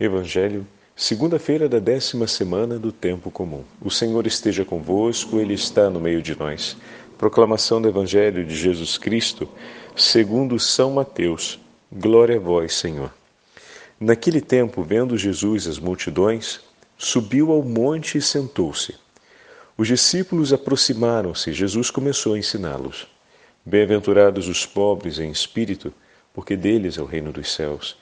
Evangelho, segunda-feira da décima semana do tempo comum. O Senhor esteja convosco, Ele está no meio de nós. Proclamação do Evangelho de Jesus Cristo, segundo São Mateus. Glória a vós, Senhor. Naquele tempo, vendo Jesus as multidões, subiu ao monte e sentou-se. Os discípulos aproximaram-se, Jesus começou a ensiná-los. Bem-aventurados os pobres em espírito, porque deles é o reino dos céus.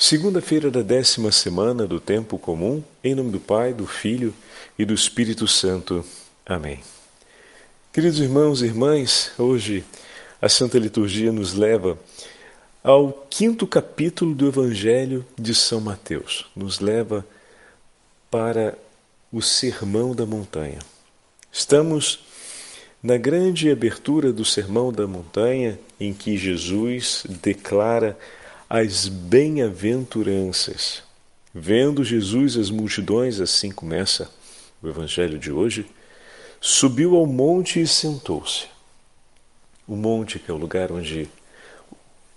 Segunda-feira da décima semana do tempo comum, em nome do Pai, do Filho e do Espírito Santo. Amém. Queridos irmãos e irmãs, hoje a Santa Liturgia nos leva ao quinto capítulo do Evangelho de São Mateus. Nos leva para o Sermão da Montanha. Estamos na grande abertura do Sermão da Montanha, em que Jesus declara as bem-aventuranças. Vendo Jesus as multidões, assim começa o evangelho de hoje, subiu ao monte e sentou-se. O monte, que é o lugar onde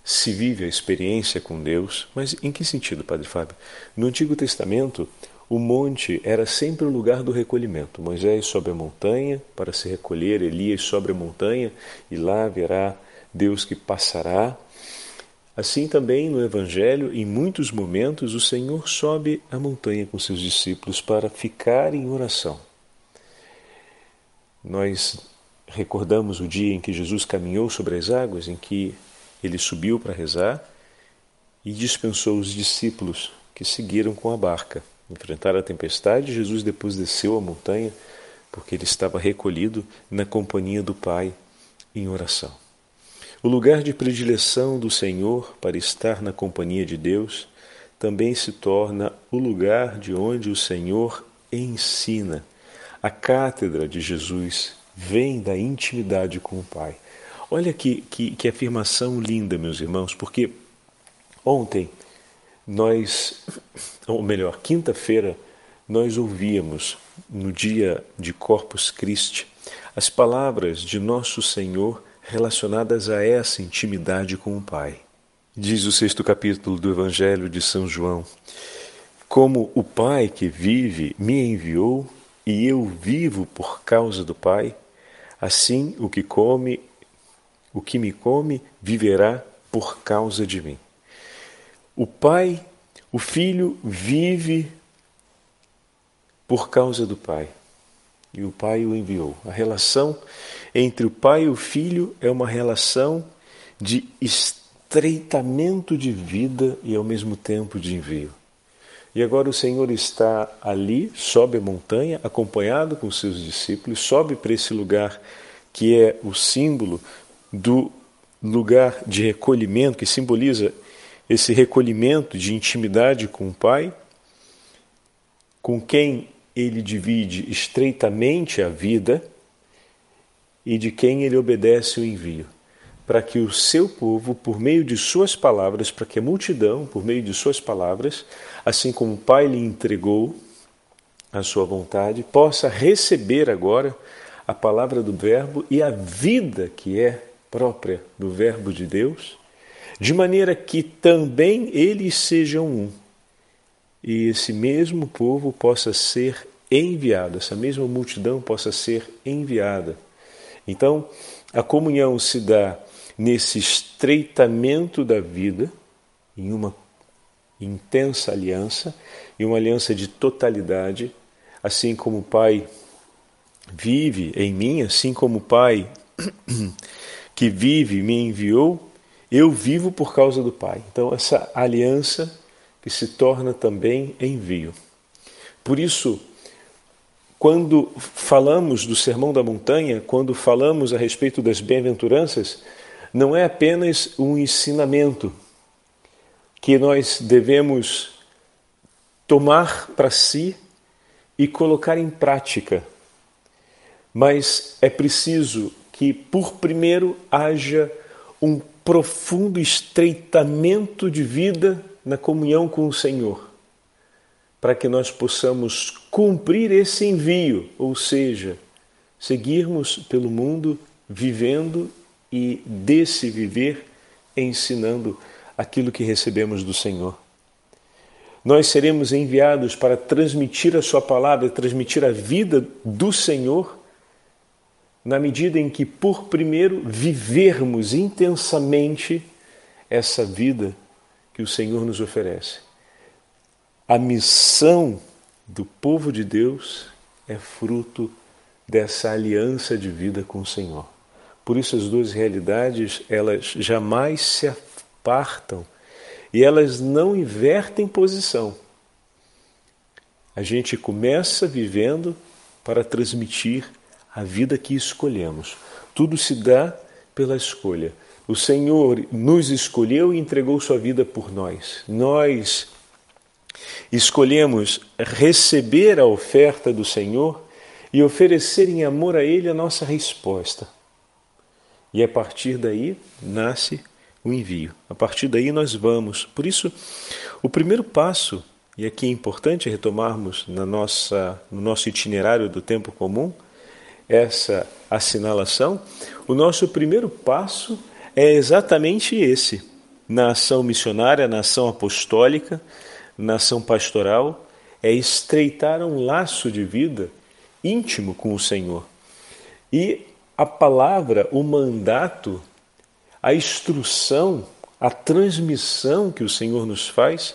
se vive a experiência com Deus, mas em que sentido, Padre Fábio? No Antigo Testamento, o monte era sempre o lugar do recolhimento. Moisés sobe a montanha para se recolher, Elias sobe a montanha e lá verá Deus que passará Assim também no Evangelho, em muitos momentos, o Senhor sobe a montanha com seus discípulos para ficar em oração. Nós recordamos o dia em que Jesus caminhou sobre as águas, em que ele subiu para rezar e dispensou os discípulos que seguiram com a barca. Enfrentaram a tempestade, Jesus depois desceu a montanha porque ele estava recolhido na companhia do Pai em oração. O lugar de predileção do Senhor para estar na companhia de Deus também se torna o lugar de onde o Senhor ensina. A cátedra de Jesus vem da intimidade com o Pai. Olha que, que, que afirmação linda, meus irmãos, porque ontem nós, ou melhor, quinta-feira, nós ouvíamos, no dia de Corpus Christi, as palavras de nosso Senhor relacionadas a essa intimidade com o Pai. Diz o sexto capítulo do Evangelho de São João: Como o Pai que vive me enviou e eu vivo por causa do Pai, assim o que come, o que me come, viverá por causa de mim. O Pai, o Filho vive por causa do Pai e o Pai o enviou. A relação entre o Pai e o Filho é uma relação de estreitamento de vida e ao mesmo tempo de envio. E agora o Senhor está ali, sobe a montanha, acompanhado com seus discípulos, sobe para esse lugar que é o símbolo do lugar de recolhimento, que simboliza esse recolhimento de intimidade com o Pai, com quem ele divide estreitamente a vida e de quem ele obedece o envio, para que o seu povo, por meio de suas palavras, para que a multidão, por meio de suas palavras, assim como o Pai lhe entregou a sua vontade, possa receber agora a palavra do Verbo e a vida que é própria do Verbo de Deus, de maneira que também eles sejam um e esse mesmo povo possa ser enviado, essa mesma multidão possa ser enviada. Então, a comunhão se dá nesse estreitamento da vida, em uma intensa aliança, e uma aliança de totalidade, assim como o Pai vive em mim, assim como o Pai que vive me enviou, eu vivo por causa do Pai. Então, essa aliança que se torna também envio. Por isso, quando falamos do Sermão da Montanha, quando falamos a respeito das bem-aventuranças, não é apenas um ensinamento que nós devemos tomar para si e colocar em prática, mas é preciso que, por primeiro, haja um profundo estreitamento de vida na comunhão com o Senhor, para que nós possamos cumprir esse envio, ou seja, seguirmos pelo mundo vivendo e desse viver ensinando aquilo que recebemos do Senhor. Nós seremos enviados para transmitir a Sua palavra, transmitir a vida do Senhor, na medida em que, por primeiro, vivermos intensamente essa vida que o Senhor nos oferece. A missão do povo de Deus é fruto dessa aliança de vida com o Senhor. Por isso as duas realidades, elas jamais se apartam e elas não invertem posição. A gente começa vivendo para transmitir a vida que escolhemos. Tudo se dá pela escolha. O Senhor nos escolheu e entregou sua vida por nós. Nós escolhemos receber a oferta do Senhor e oferecer em amor a Ele a nossa resposta. E a partir daí nasce o envio. A partir daí nós vamos. Por isso, o primeiro passo, e aqui é importante retomarmos na nossa, no nosso itinerário do tempo comum, essa assinalação, o nosso primeiro passo é exatamente esse. Na ação missionária, na ação apostólica, na ação pastoral, é estreitar um laço de vida íntimo com o Senhor. E a palavra, o mandato, a instrução, a transmissão que o Senhor nos faz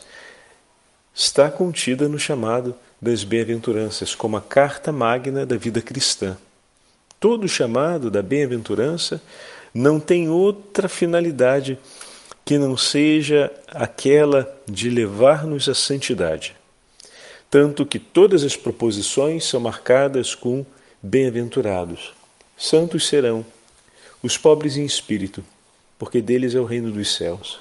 está contida no chamado das bem-aventuranças, como a carta magna da vida cristã. Todo chamado da bem-aventurança não tem outra finalidade que não seja aquela de levar-nos à santidade. Tanto que todas as proposições são marcadas com bem-aventurados. Santos serão os pobres em espírito, porque deles é o reino dos céus.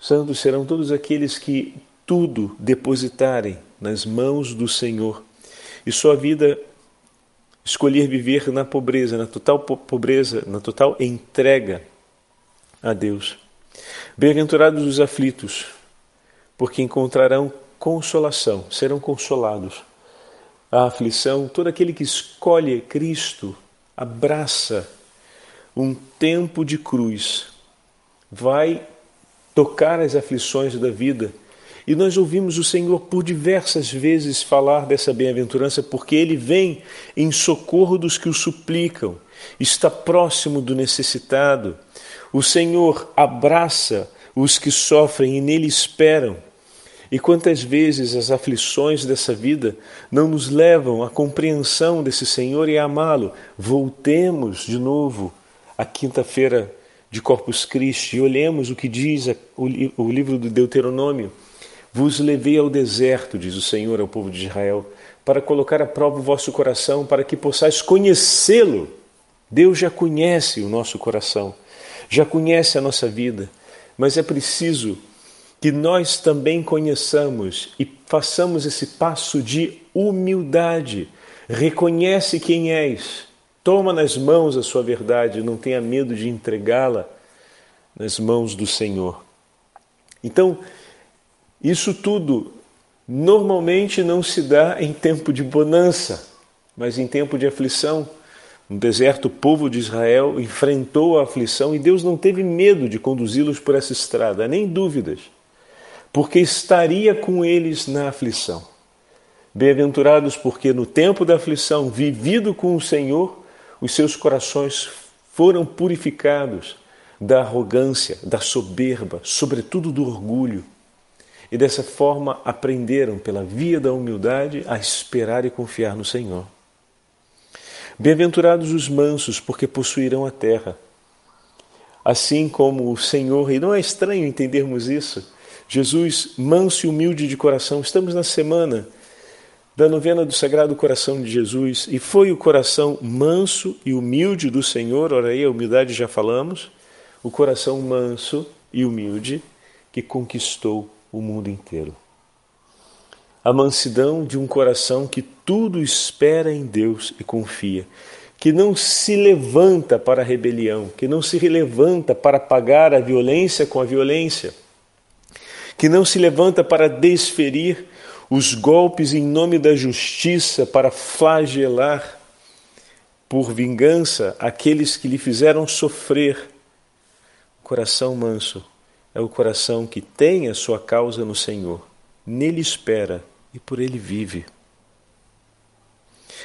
Santos serão todos aqueles que tudo depositarem nas mãos do Senhor e sua vida escolher viver na pobreza, na total pobreza, na total entrega a Deus. Bem-aventurados os aflitos, porque encontrarão consolação, serão consolados. A aflição, todo aquele que escolhe Cristo abraça um tempo de cruz, vai tocar as aflições da vida. E nós ouvimos o Senhor por diversas vezes falar dessa bem-aventurança, porque Ele vem em socorro dos que o suplicam, está próximo do necessitado. O Senhor abraça os que sofrem e nele esperam. E quantas vezes as aflições dessa vida não nos levam à compreensão desse Senhor e a amá-lo? Voltemos de novo à quinta-feira de Corpus Christi e olhemos o que diz o livro do Deuteronômio. Vos levei ao deserto, diz o Senhor ao povo de Israel, para colocar à prova o vosso coração, para que possais conhecê-lo. Deus já conhece o nosso coração, já conhece a nossa vida, mas é preciso que nós também conheçamos e façamos esse passo de humildade. Reconhece quem és, toma nas mãos a sua verdade, não tenha medo de entregá-la nas mãos do Senhor. Então, isso tudo normalmente não se dá em tempo de bonança, mas em tempo de aflição. No deserto, o povo de Israel enfrentou a aflição e Deus não teve medo de conduzi-los por essa estrada, nem dúvidas porque estaria com eles na aflição. Bem-aventurados, porque no tempo da aflição, vivido com o Senhor, os seus corações foram purificados da arrogância, da soberba, sobretudo do orgulho. E dessa forma aprenderam, pela via da humildade, a esperar e confiar no Senhor. Bem-aventurados os mansos, porque possuirão a terra. Assim como o Senhor, e não é estranho entendermos isso, Jesus, manso e humilde de coração, estamos na semana da novena do Sagrado Coração de Jesus, e foi o coração manso e humilde do Senhor, ora aí a humildade já falamos, o coração manso e humilde que conquistou o mundo inteiro. A mansidão de um coração que tudo espera em Deus e confia, que não se levanta para a rebelião, que não se levanta para pagar a violência com a violência, que não se levanta para desferir os golpes em nome da justiça para flagelar por vingança aqueles que lhe fizeram sofrer. Coração manso é o coração que tem a sua causa no Senhor, nele espera e por ele vive.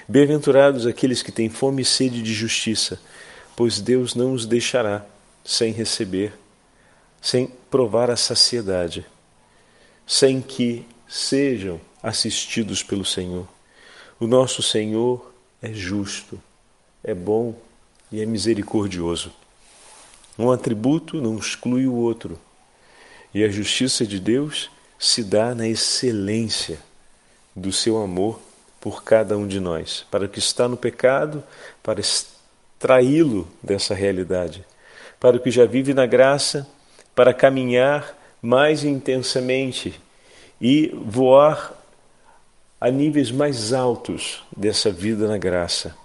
Bem-aventurados aqueles que têm fome e sede de justiça, pois Deus não os deixará sem receber, sem provar a saciedade, sem que sejam assistidos pelo Senhor. O nosso Senhor é justo, é bom e é misericordioso. Um atributo não exclui o outro. E a justiça de Deus se dá na excelência do seu amor por cada um de nós, para o que está no pecado, para extraí-lo dessa realidade, para o que já vive na graça, para caminhar mais intensamente e voar a níveis mais altos dessa vida na graça.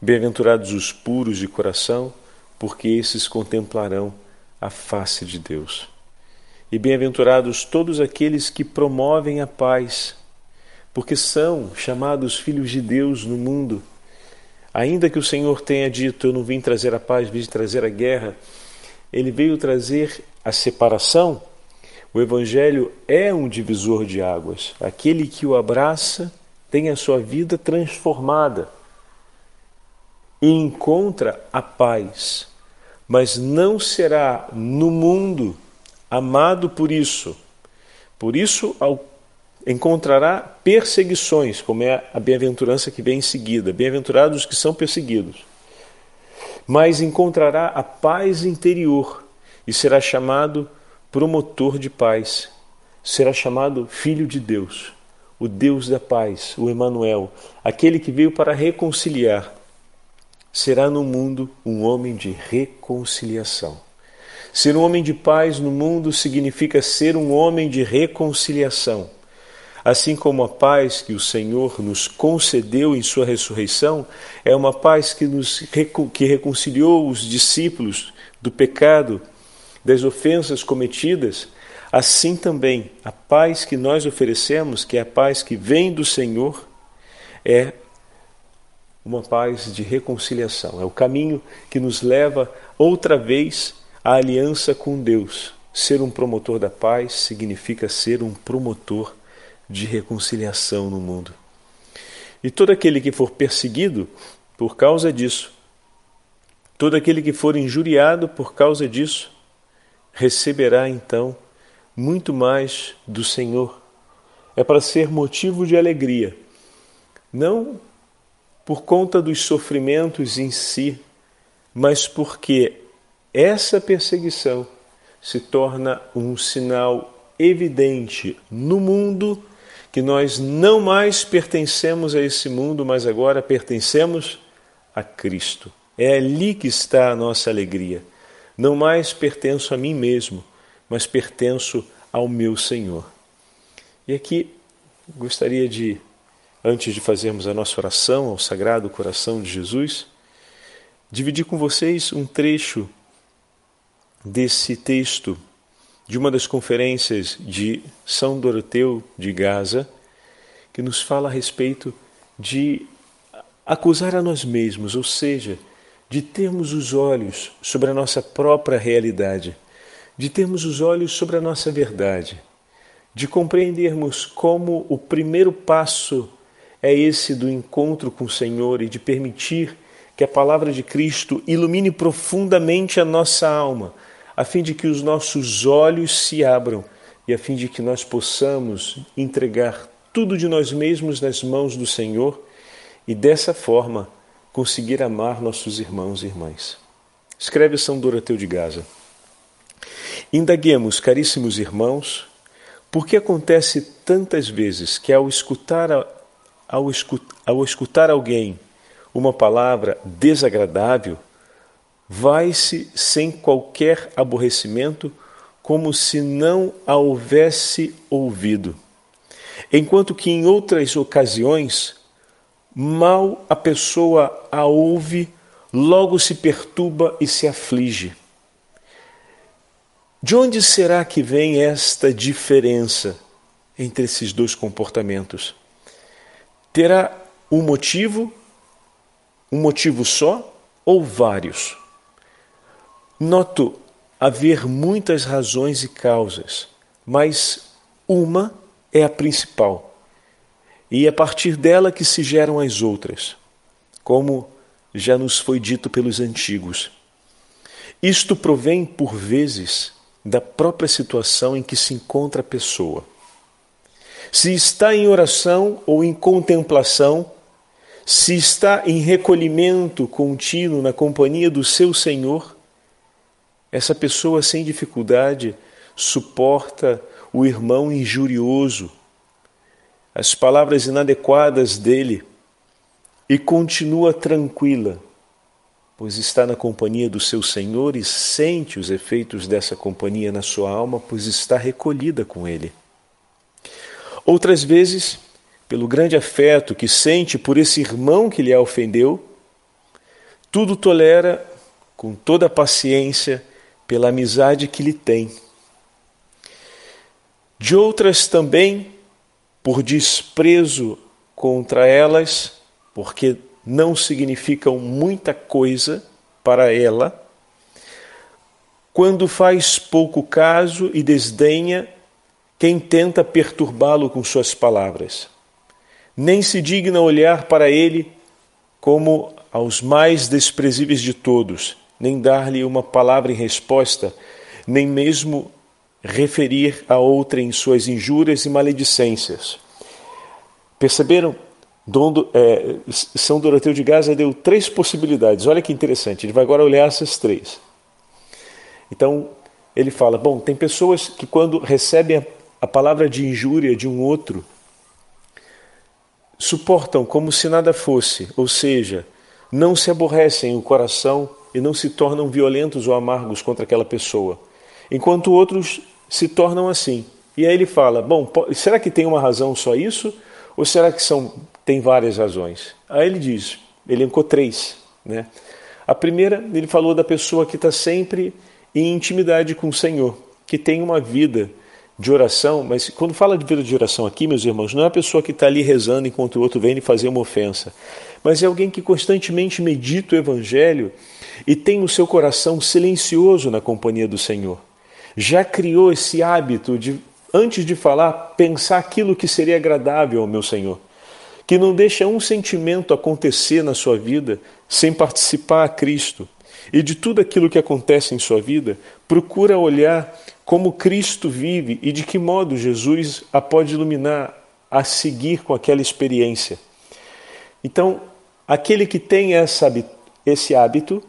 Bem-aventurados os puros de coração, porque esses contemplarão a face de Deus. E bem-aventurados todos aqueles que promovem a paz, porque são chamados filhos de Deus no mundo. Ainda que o Senhor tenha dito: Eu não vim trazer a paz, vim trazer a guerra, ele veio trazer a separação o Evangelho é um divisor de águas. Aquele que o abraça tem a sua vida transformada e encontra a paz, mas não será no mundo amado por isso. Por isso encontrará perseguições, como é a bem-aventurança que vem em seguida. Bem-aventurados que são perseguidos. Mas encontrará a paz interior e será chamado promotor de paz, será chamado Filho de Deus, o Deus da paz, o Emanuel, aquele que veio para reconciliar. Será no mundo um homem de reconciliação. Ser um homem de paz no mundo significa ser um homem de reconciliação. Assim como a paz que o Senhor nos concedeu em sua ressurreição é uma paz que nos que reconciliou os discípulos do pecado das ofensas cometidas, assim também a paz que nós oferecemos, que é a paz que vem do Senhor, é uma paz de reconciliação. É o caminho que nos leva outra vez à aliança com Deus. Ser um promotor da paz significa ser um promotor de reconciliação no mundo. E todo aquele que for perseguido por causa disso, todo aquele que for injuriado por causa disso, receberá então muito mais do Senhor. É para ser motivo de alegria, não por conta dos sofrimentos em si, mas porque essa perseguição se torna um sinal evidente no mundo que nós não mais pertencemos a esse mundo, mas agora pertencemos a Cristo. É ali que está a nossa alegria. Não mais pertenço a mim mesmo, mas pertenço ao meu Senhor. E aqui gostaria de, antes de fazermos a nossa oração ao Sagrado Coração de Jesus, dividir com vocês um trecho desse texto de uma das conferências de São Doroteu de Gaza, que nos fala a respeito de acusar a nós mesmos, ou seja, de termos os olhos sobre a nossa própria realidade, de termos os olhos sobre a nossa verdade, de compreendermos como o primeiro passo é esse do encontro com o Senhor e de permitir que a palavra de Cristo ilumine profundamente a nossa alma, a fim de que os nossos olhos se abram e a fim de que nós possamos entregar tudo de nós mesmos nas mãos do Senhor e dessa forma conseguir amar nossos irmãos e irmãs. Escreve São Doroteu de Gaza. Indaguemos, caríssimos irmãos, por que acontece tantas vezes que ao escutar, ao, ao escutar alguém uma palavra desagradável, vai-se sem qualquer aborrecimento, como se não a houvesse ouvido. Enquanto que em outras ocasiões, mal a pessoa a ouve, logo se perturba e se aflige. De onde será que vem esta diferença entre esses dois comportamentos? Terá um motivo, um motivo só ou vários? Noto haver muitas razões e causas, mas uma é a principal. E é a partir dela que se geram as outras, como já nos foi dito pelos antigos. Isto provém, por vezes, da própria situação em que se encontra a pessoa. Se está em oração ou em contemplação, se está em recolhimento contínuo na companhia do seu Senhor, essa pessoa sem dificuldade suporta o irmão injurioso, as palavras inadequadas dele e continua tranquila pois está na companhia do seu Senhor e sente os efeitos dessa companhia na sua alma, pois está recolhida com ele. Outras vezes, pelo grande afeto que sente por esse irmão que lhe ofendeu, tudo tolera com toda a paciência pela amizade que lhe tem. De outras também, por desprezo contra elas, porque não significam muita coisa para ela, quando faz pouco caso e desdenha quem tenta perturbá-lo com suas palavras. Nem se digna olhar para ele como aos mais desprezíveis de todos, nem dar-lhe uma palavra em resposta, nem mesmo referir a outra em suas injúrias e maledicências. Perceberam é, São Doroteu de Gaza deu três possibilidades. Olha que interessante, ele vai agora olhar essas três. Então, ele fala: bom, tem pessoas que quando recebem a, a palavra de injúria de um outro, suportam como se nada fosse, ou seja, não se aborrecem o coração e não se tornam violentos ou amargos contra aquela pessoa, enquanto outros se tornam assim. E aí ele fala: bom, será que tem uma razão só isso? Ou será que são tem várias razões. Aí ele diz, ele elencou três. Né? A primeira, ele falou da pessoa que está sempre em intimidade com o Senhor, que tem uma vida de oração, mas quando fala de vida de oração aqui, meus irmãos, não é a pessoa que está ali rezando enquanto o outro vem lhe fazer uma ofensa, mas é alguém que constantemente medita o Evangelho e tem o seu coração silencioso na companhia do Senhor. Já criou esse hábito de, antes de falar, pensar aquilo que seria agradável ao meu Senhor que não deixa um sentimento acontecer na sua vida sem participar a Cristo. E de tudo aquilo que acontece em sua vida, procura olhar como Cristo vive e de que modo Jesus a pode iluminar a seguir com aquela experiência. Então, aquele que tem essa, esse hábito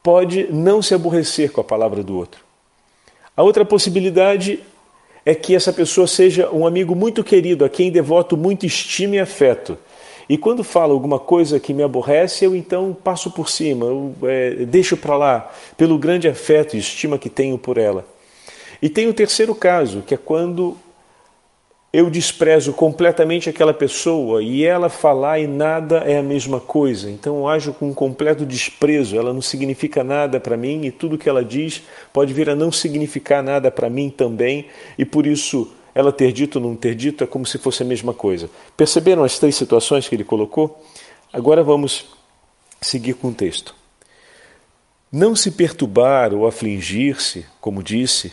pode não se aborrecer com a palavra do outro. A outra possibilidade é que essa pessoa seja um amigo muito querido, a quem devoto muito estima e afeto. E quando fala alguma coisa que me aborrece, eu então passo por cima, eu é, deixo para lá, pelo grande afeto e estima que tenho por ela. E tem o terceiro caso, que é quando eu desprezo completamente aquela pessoa e ela falar e nada é a mesma coisa. Então eu ajo com um completo desprezo, ela não significa nada para mim e tudo que ela diz pode vir a não significar nada para mim também e por isso ela ter dito ou não ter dito é como se fosse a mesma coisa. Perceberam as três situações que ele colocou? Agora vamos seguir com o texto. Não se perturbar ou afligir-se, como disse,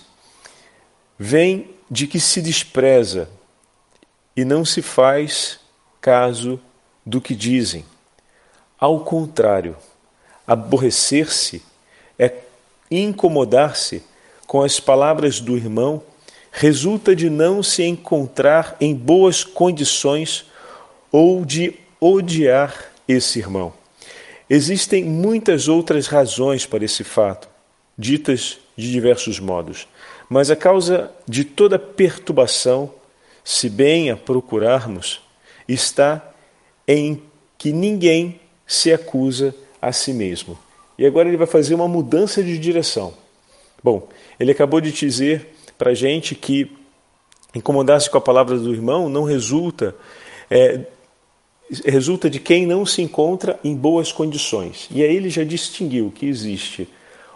vem de que se despreza e não se faz caso do que dizem. Ao contrário, aborrecer-se é incomodar-se com as palavras do irmão, resulta de não se encontrar em boas condições ou de odiar esse irmão. Existem muitas outras razões para esse fato, ditas de diversos modos, mas a causa de toda perturbação, se bem a procurarmos, está em que ninguém se acusa a si mesmo. E agora ele vai fazer uma mudança de direção. Bom, ele acabou de dizer para a gente que incomodar-se com a palavra do irmão não resulta é, resulta de quem não se encontra em boas condições. E aí ele já distinguiu que existe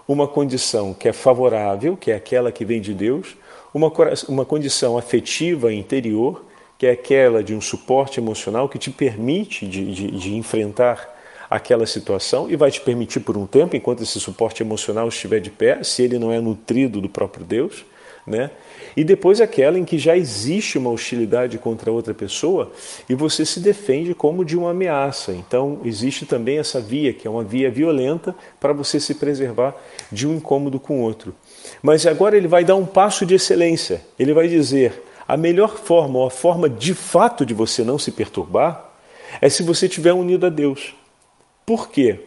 uma condição que é favorável, que é aquela que vem de Deus, uma, uma condição afetiva interior, que é aquela de um suporte emocional que te permite de, de, de enfrentar aquela situação e vai te permitir por um tempo, enquanto esse suporte emocional estiver de pé, se ele não é nutrido do próprio Deus, né? E depois aquela em que já existe uma hostilidade contra outra pessoa e você se defende como de uma ameaça. Então existe também essa via, que é uma via violenta para você se preservar de um incômodo com o outro. Mas agora ele vai dar um passo de excelência. Ele vai dizer: a melhor forma, ou a forma de fato de você não se perturbar, é se você estiver unido a Deus. Por quê?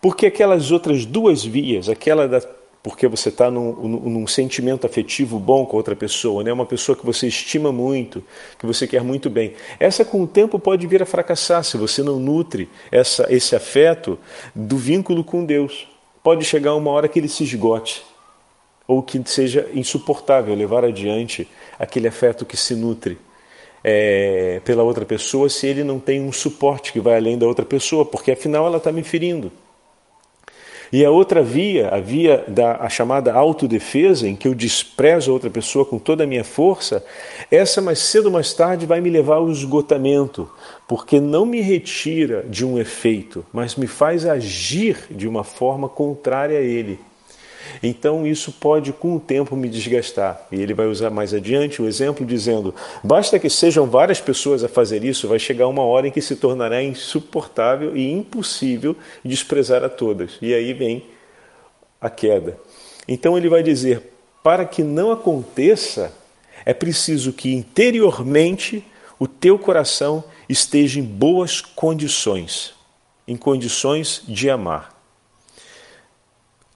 Porque aquelas outras duas vias, aquela da porque você está num, num, sentimento afetivo bom com outra pessoa, né? uma pessoa que você estima muito, que você quer muito bem. Essa, com o tempo, pode vir a fracassar se você não nutre essa, esse afeto do vínculo com Deus. Pode chegar uma hora que ele se esgote, ou que seja insuportável levar adiante aquele afeto que se nutre. É, pela outra pessoa, se ele não tem um suporte que vai além da outra pessoa, porque afinal ela está me ferindo. E a outra via, a via da a chamada autodefesa, em que eu desprezo a outra pessoa com toda a minha força, essa mais cedo ou mais tarde vai me levar ao esgotamento, porque não me retira de um efeito, mas me faz agir de uma forma contrária a ele. Então isso pode com o tempo me desgastar. E ele vai usar mais adiante o exemplo dizendo: basta que sejam várias pessoas a fazer isso, vai chegar uma hora em que se tornará insuportável e impossível desprezar a todas. E aí vem a queda. Então ele vai dizer: para que não aconteça, é preciso que interiormente o teu coração esteja em boas condições, em condições de amar.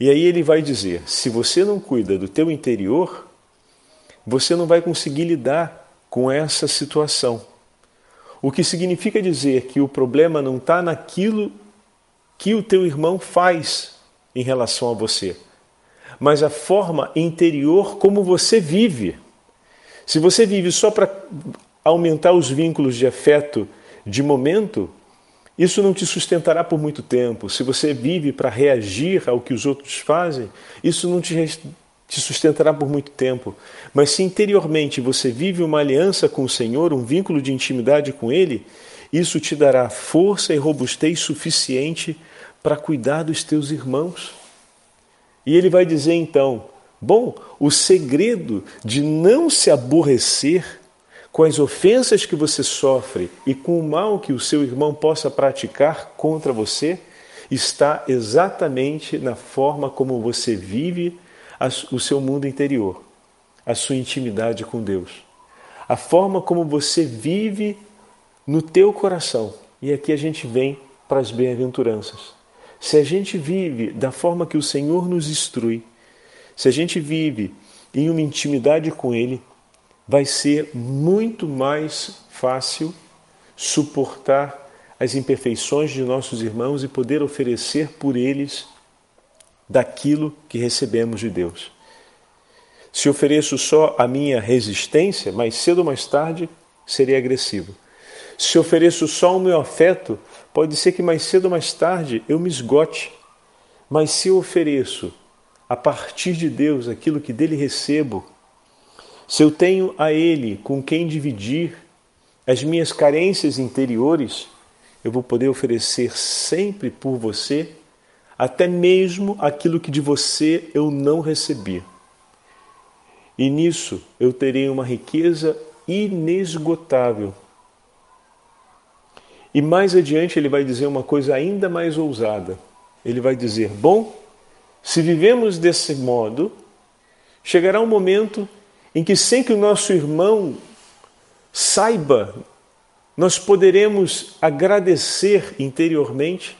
E aí ele vai dizer: se você não cuida do teu interior, você não vai conseguir lidar com essa situação. O que significa dizer que o problema não está naquilo que o teu irmão faz em relação a você, mas a forma interior como você vive. Se você vive só para aumentar os vínculos de afeto de momento, isso não te sustentará por muito tempo. Se você vive para reagir ao que os outros fazem, isso não te, te sustentará por muito tempo. Mas se interiormente você vive uma aliança com o Senhor, um vínculo de intimidade com Ele, isso te dará força e robustez suficiente para cuidar dos teus irmãos. E ele vai dizer então: bom, o segredo de não se aborrecer com as ofensas que você sofre e com o mal que o seu irmão possa praticar contra você, está exatamente na forma como você vive o seu mundo interior, a sua intimidade com Deus. A forma como você vive no teu coração. E aqui a gente vem para as bem-aventuranças. Se a gente vive da forma que o Senhor nos instrui, se a gente vive em uma intimidade com Ele, vai ser muito mais fácil suportar as imperfeições de nossos irmãos e poder oferecer por eles daquilo que recebemos de Deus. Se ofereço só a minha resistência, mais cedo ou mais tarde serei agressivo. Se ofereço só o meu afeto, pode ser que mais cedo ou mais tarde eu me esgote. Mas se eu ofereço a partir de Deus aquilo que dele recebo, se eu tenho a Ele com quem dividir as minhas carências interiores, eu vou poder oferecer sempre por você, até mesmo aquilo que de você eu não recebi. E nisso eu terei uma riqueza inesgotável. E mais adiante ele vai dizer uma coisa ainda mais ousada. Ele vai dizer: Bom, se vivemos desse modo, chegará um momento em que, sem que o nosso irmão saiba, nós poderemos agradecer interiormente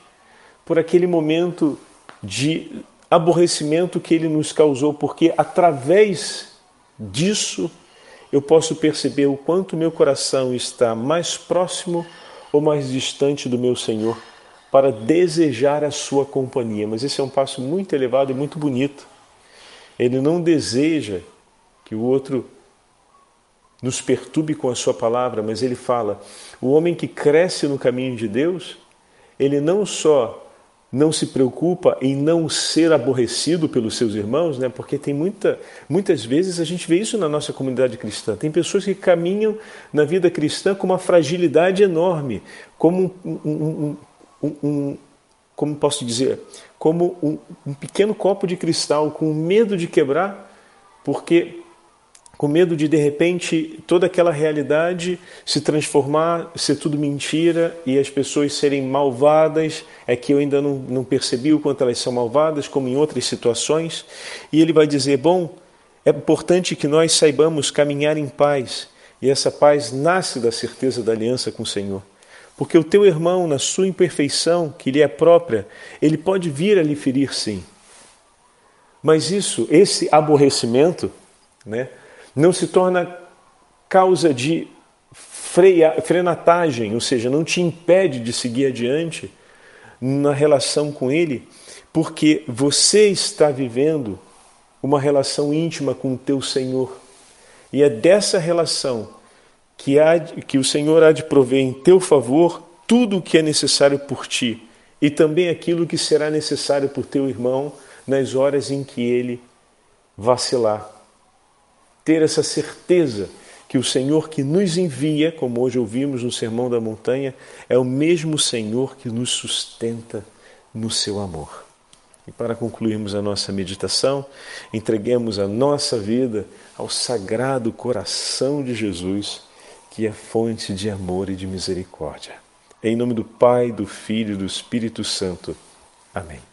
por aquele momento de aborrecimento que ele nos causou, porque através disso eu posso perceber o quanto meu coração está mais próximo ou mais distante do meu Senhor para desejar a sua companhia. Mas esse é um passo muito elevado e muito bonito. Ele não deseja que o outro nos perturbe com a sua palavra, mas ele fala: o homem que cresce no caminho de Deus, ele não só não se preocupa em não ser aborrecido pelos seus irmãos, né? porque tem muita, muitas vezes a gente vê isso na nossa comunidade cristã. Tem pessoas que caminham na vida cristã com uma fragilidade enorme, como um, um, um, um como posso dizer, como um pequeno copo de cristal com medo de quebrar, porque com medo de de repente toda aquela realidade se transformar, ser tudo mentira e as pessoas serem malvadas, é que eu ainda não, não percebi o quanto elas são malvadas, como em outras situações. E ele vai dizer: bom, é importante que nós saibamos caminhar em paz, e essa paz nasce da certeza da aliança com o Senhor. Porque o teu irmão, na sua imperfeição, que lhe é própria, ele pode vir a lhe ferir sim. Mas isso, esse aborrecimento, né? Não se torna causa de freia, frenatagem, ou seja, não te impede de seguir adiante na relação com Ele, porque você está vivendo uma relação íntima com o teu Senhor. E é dessa relação que, há, que o Senhor há de prover em teu favor tudo o que é necessário por ti e também aquilo que será necessário por teu irmão nas horas em que ele vacilar ter essa certeza que o Senhor que nos envia, como hoje ouvimos no Sermão da Montanha, é o mesmo Senhor que nos sustenta no seu amor. E para concluirmos a nossa meditação, entreguemos a nossa vida ao sagrado coração de Jesus, que é fonte de amor e de misericórdia. Em nome do Pai, do Filho e do Espírito Santo. Amém.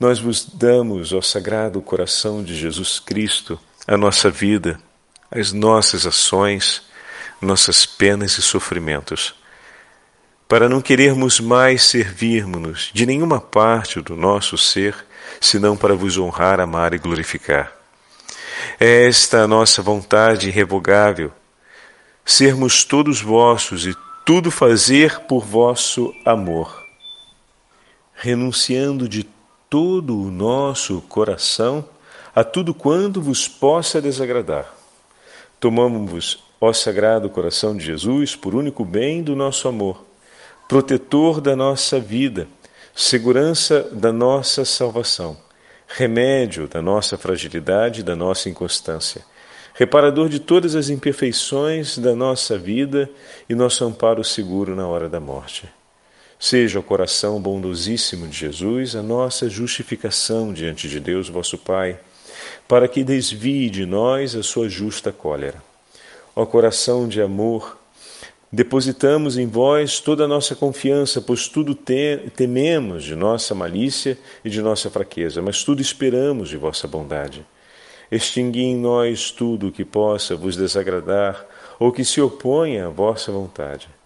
Nós vos damos, ao Sagrado Coração de Jesus Cristo, a nossa vida, as nossas ações, nossas penas e sofrimentos, para não querermos mais servirmos-nos de nenhuma parte do nosso ser, senão para vos honrar, amar e glorificar. É esta a nossa vontade irrevogável, sermos todos vossos e tudo fazer por vosso amor, renunciando de todo o nosso coração a tudo quanto vos possa desagradar. Tomamos-vos, ó Sagrado Coração de Jesus, por único bem do nosso amor, protetor da nossa vida, segurança da nossa salvação, remédio da nossa fragilidade e da nossa inconstância, reparador de todas as imperfeições da nossa vida e nosso amparo seguro na hora da morte. Seja o coração bondosíssimo de Jesus a nossa justificação diante de Deus, vosso Pai, para que desvie de nós a sua justa cólera. Ó coração de amor, depositamos em vós toda a nossa confiança, pois tudo tememos de nossa malícia e de nossa fraqueza, mas tudo esperamos de vossa bondade. Extingui em nós tudo que possa vos desagradar ou que se oponha à vossa vontade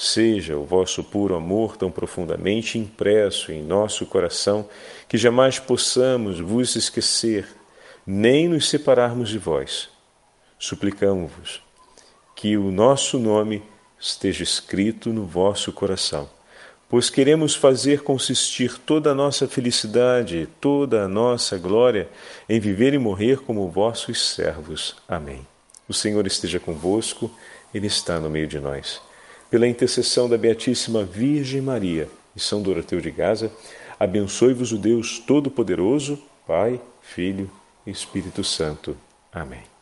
Seja o vosso puro amor tão profundamente impresso em nosso coração que jamais possamos vos esquecer, nem nos separarmos de vós. Suplicamos-vos que o nosso nome esteja escrito no vosso coração, pois queremos fazer consistir toda a nossa felicidade toda a nossa glória em viver e morrer como vossos servos. Amém. O Senhor esteja convosco, Ele está no meio de nós pela intercessão da Beatíssima Virgem Maria e São Doroteu de Gaza, abençoe-vos o Deus Todo-Poderoso, Pai, Filho e Espírito Santo. Amém.